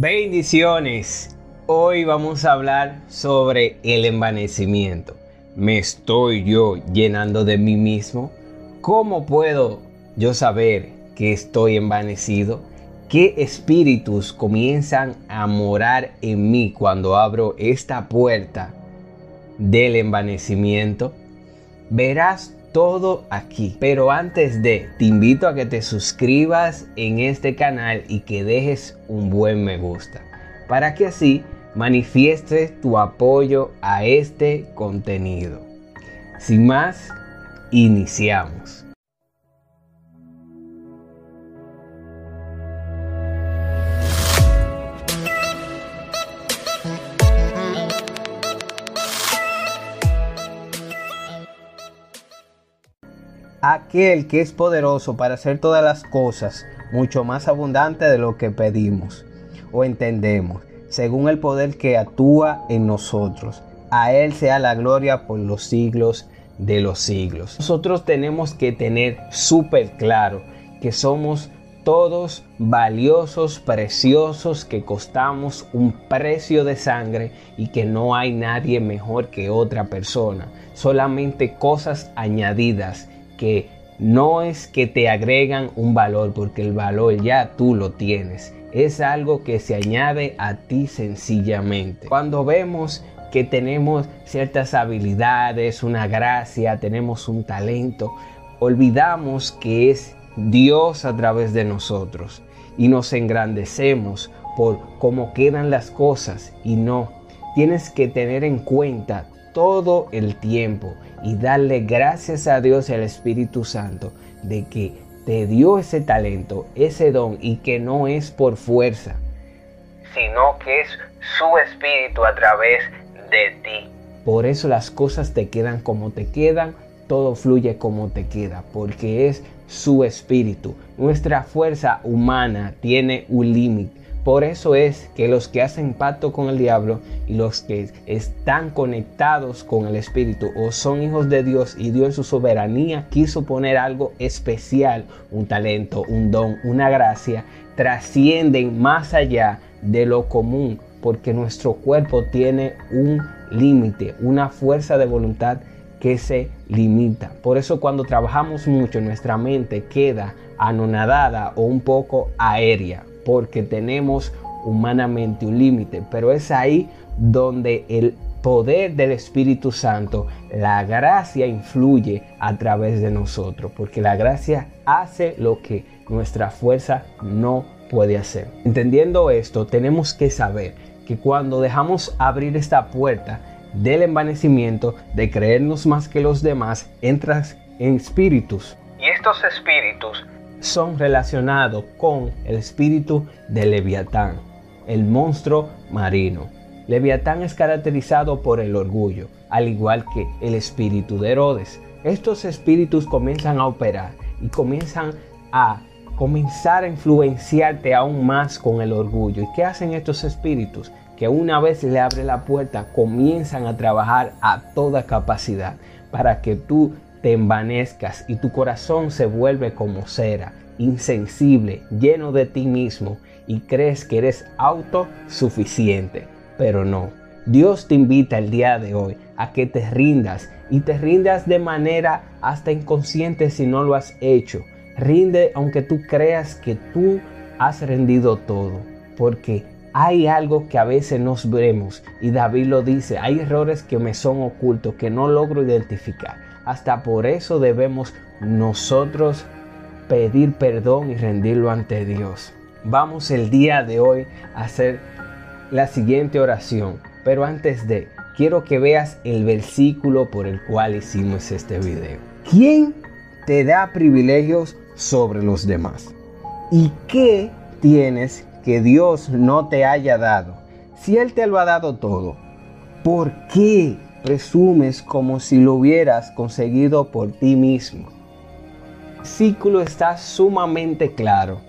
Bendiciones. Hoy vamos a hablar sobre el envanecimiento. ¿Me estoy yo llenando de mí mismo? ¿Cómo puedo yo saber que estoy envanecido? ¿Qué espíritus comienzan a morar en mí cuando abro esta puerta del envanecimiento? Verás todo aquí. Pero antes de, te invito a que te suscribas en este canal y que dejes un buen me gusta. Para que así manifiestes tu apoyo a este contenido. Sin más, iniciamos. Aquel que es poderoso para hacer todas las cosas mucho más abundante de lo que pedimos o entendemos, según el poder que actúa en nosotros. A Él sea la gloria por los siglos de los siglos. Nosotros tenemos que tener súper claro que somos todos valiosos, preciosos, que costamos un precio de sangre y que no hay nadie mejor que otra persona. Solamente cosas añadidas que no es que te agregan un valor, porque el valor ya tú lo tienes. Es algo que se añade a ti sencillamente. Cuando vemos que tenemos ciertas habilidades, una gracia, tenemos un talento, olvidamos que es Dios a través de nosotros y nos engrandecemos por cómo quedan las cosas y no. Tienes que tener en cuenta todo el tiempo y darle gracias a Dios y al Espíritu Santo de que te dio ese talento, ese don y que no es por fuerza, sino que es su Espíritu a través de ti. Por eso las cosas te quedan como te quedan, todo fluye como te queda, porque es su Espíritu. Nuestra fuerza humana tiene un límite por eso es que los que hacen pacto con el diablo y los que están conectados con el Espíritu o son hijos de Dios y Dios en su soberanía quiso poner algo especial, un talento, un don, una gracia, trascienden más allá de lo común porque nuestro cuerpo tiene un límite, una fuerza de voluntad que se limita. Por eso cuando trabajamos mucho nuestra mente queda anonadada o un poco aérea porque tenemos humanamente un límite, pero es ahí donde el poder del Espíritu Santo, la gracia influye a través de nosotros, porque la gracia hace lo que nuestra fuerza no puede hacer. Entendiendo esto, tenemos que saber que cuando dejamos abrir esta puerta del envanecimiento, de creernos más que los demás, entras en espíritus. Y estos espíritus son relacionados con el espíritu de Leviatán, el monstruo marino. Leviatán es caracterizado por el orgullo, al igual que el espíritu de Herodes. Estos espíritus comienzan a operar y comienzan a comenzar a influenciarte aún más con el orgullo. ¿Y qué hacen estos espíritus? Que una vez le abre la puerta, comienzan a trabajar a toda capacidad para que tú te envanezcas y tu corazón se vuelve como cera, insensible, lleno de ti mismo y crees que eres autosuficiente. Pero no, Dios te invita el día de hoy a que te rindas y te rindas de manera hasta inconsciente si no lo has hecho. Rinde aunque tú creas que tú has rendido todo, porque hay algo que a veces nos vemos y David lo dice, hay errores que me son ocultos que no logro identificar hasta por eso debemos nosotros pedir perdón y rendirlo ante Dios. Vamos el día de hoy a hacer la siguiente oración. Pero antes de, quiero que veas el versículo por el cual hicimos este video. ¿Quién te da privilegios sobre los demás? ¿Y qué tienes que Dios no te haya dado? Si Él te lo ha dado todo, ¿por qué presumes como si lo hubieras conseguido por ti mismo. El ciclo está sumamente claro.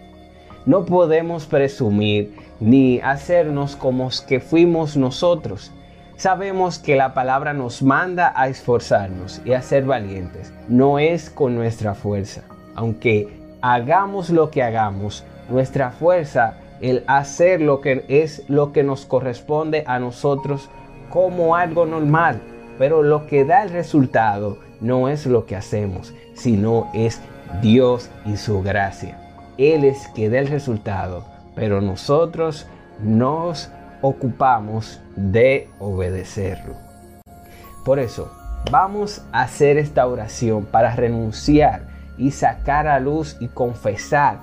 No podemos presumir ni hacernos como que fuimos nosotros. Sabemos que la palabra nos manda a esforzarnos y a ser valientes. No es con nuestra fuerza. Aunque hagamos lo que hagamos, nuestra fuerza el hacer lo que es lo que nos corresponde a nosotros como algo normal. Pero lo que da el resultado no es lo que hacemos, sino es Dios y su gracia. Él es que da el resultado, pero nosotros nos ocupamos de obedecerlo. Por eso, vamos a hacer esta oración para renunciar y sacar a luz y confesar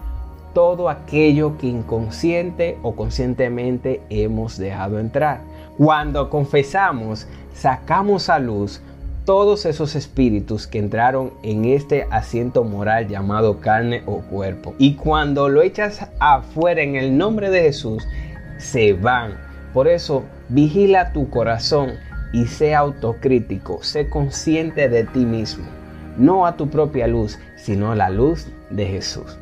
todo aquello que inconsciente o conscientemente hemos dejado entrar. Cuando confesamos, sacamos a luz todos esos espíritus que entraron en este asiento moral llamado carne o cuerpo. Y cuando lo echas afuera en el nombre de Jesús, se van. Por eso, vigila tu corazón y sé autocrítico, sé consciente de ti mismo, no a tu propia luz, sino a la luz de Jesús.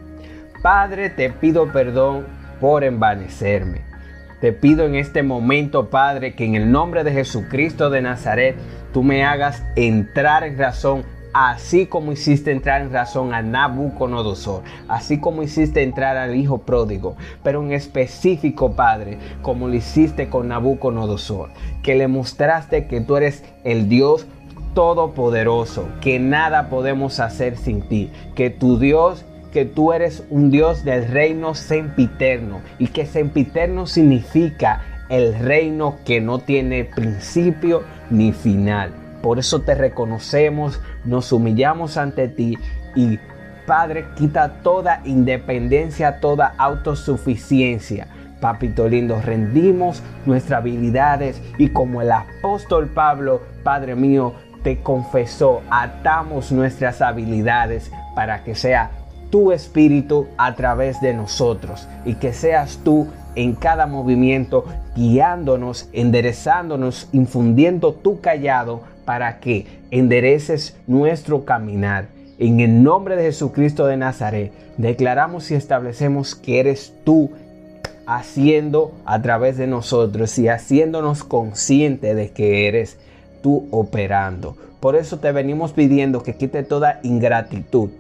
Padre, te pido perdón por envanecerme. Te pido en este momento, Padre, que en el nombre de Jesucristo de Nazaret, tú me hagas entrar en razón, así como hiciste entrar en razón a Nabucodonosor, así como hiciste entrar al hijo pródigo, pero en específico, Padre, como lo hiciste con Nabucodonosor, que le mostraste que tú eres el Dios todopoderoso, que nada podemos hacer sin ti, que tu Dios que tú eres un Dios del reino sempiterno y que sempiterno significa el reino que no tiene principio ni final. Por eso te reconocemos, nos humillamos ante ti y Padre, quita toda independencia, toda autosuficiencia. Papito lindo, rendimos nuestras habilidades y como el apóstol Pablo, Padre mío, te confesó, atamos nuestras habilidades para que sea tu espíritu a través de nosotros y que seas tú en cada movimiento, guiándonos, enderezándonos, infundiendo tu callado para que endereces nuestro caminar. En el nombre de Jesucristo de Nazaret, declaramos y establecemos que eres tú haciendo a través de nosotros y haciéndonos consciente de que eres tú operando. Por eso te venimos pidiendo que quite toda ingratitud,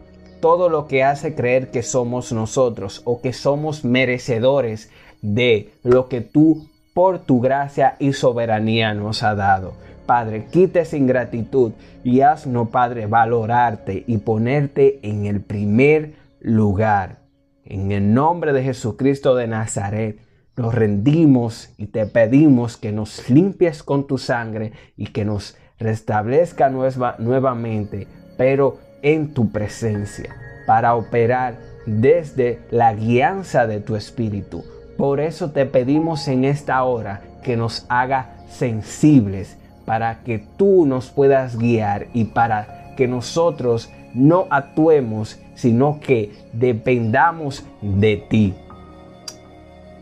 todo lo que hace creer que somos nosotros o que somos merecedores de lo que tú por tu gracia y soberanía nos ha dado. Padre, quita esa ingratitud y haznos, Padre, valorarte y ponerte en el primer lugar. En el nombre de Jesucristo de Nazaret, nos rendimos y te pedimos que nos limpies con tu sangre y que nos restablezca nuevamente, pero en tu presencia, para operar desde la guianza de tu espíritu por eso te pedimos en esta hora que nos haga sensibles para que tú nos puedas guiar y para que nosotros no actuemos, sino que dependamos de ti,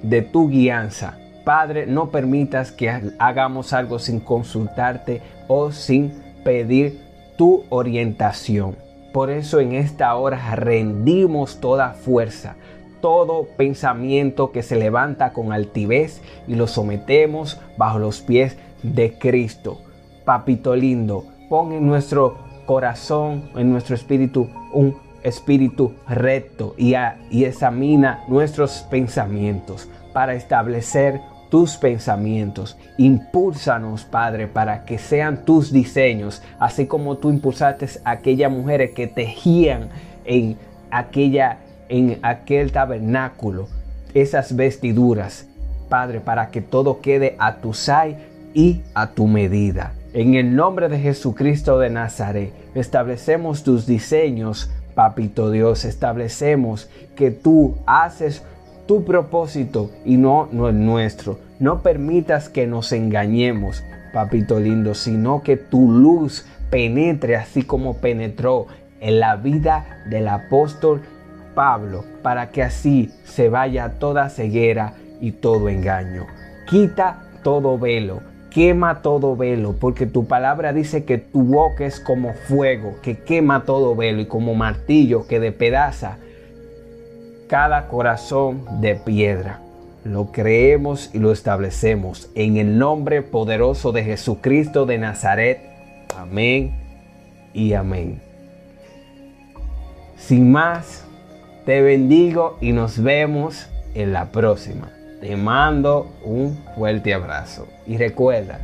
de tu guianza. Padre, no permitas que hagamos algo sin consultarte o sin pedir tu orientación. Por eso en esta hora rendimos toda fuerza, todo pensamiento que se levanta con altivez y lo sometemos bajo los pies de Cristo. Papito lindo, pon en nuestro corazón, en nuestro espíritu, un espíritu recto y, y examina nuestros pensamientos para establecer tus pensamientos. Impúlsanos, Padre, para que sean tus diseños, así como tú impulsaste a aquellas mujeres que tejían en aquella en aquel tabernáculo esas vestiduras, Padre, para que todo quede a tu sai y a tu medida. En el nombre de Jesucristo de Nazaret, establecemos tus diseños, Papito Dios, establecemos que tú haces tu propósito y no, no el nuestro. No permitas que nos engañemos, Papito lindo, sino que tu luz penetre así como penetró en la vida del apóstol Pablo, para que así se vaya toda ceguera y todo engaño. Quita todo velo, quema todo velo, porque tu palabra dice que tu boca es como fuego, que quema todo velo y como martillo que depedaza cada corazón de piedra. Lo creemos y lo establecemos en el nombre poderoso de Jesucristo de Nazaret. Amén y amén. Sin más, te bendigo y nos vemos en la próxima. Te mando un fuerte abrazo. Y recuerda,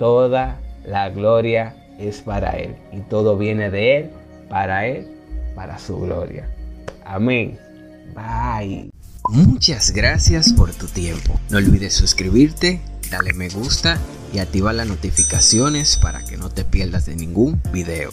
toda la gloria es para Él. Y todo viene de Él, para Él, para su gloria. Amén. Bye. Muchas gracias por tu tiempo. No olvides suscribirte, dale me gusta y activa las notificaciones para que no te pierdas de ningún video.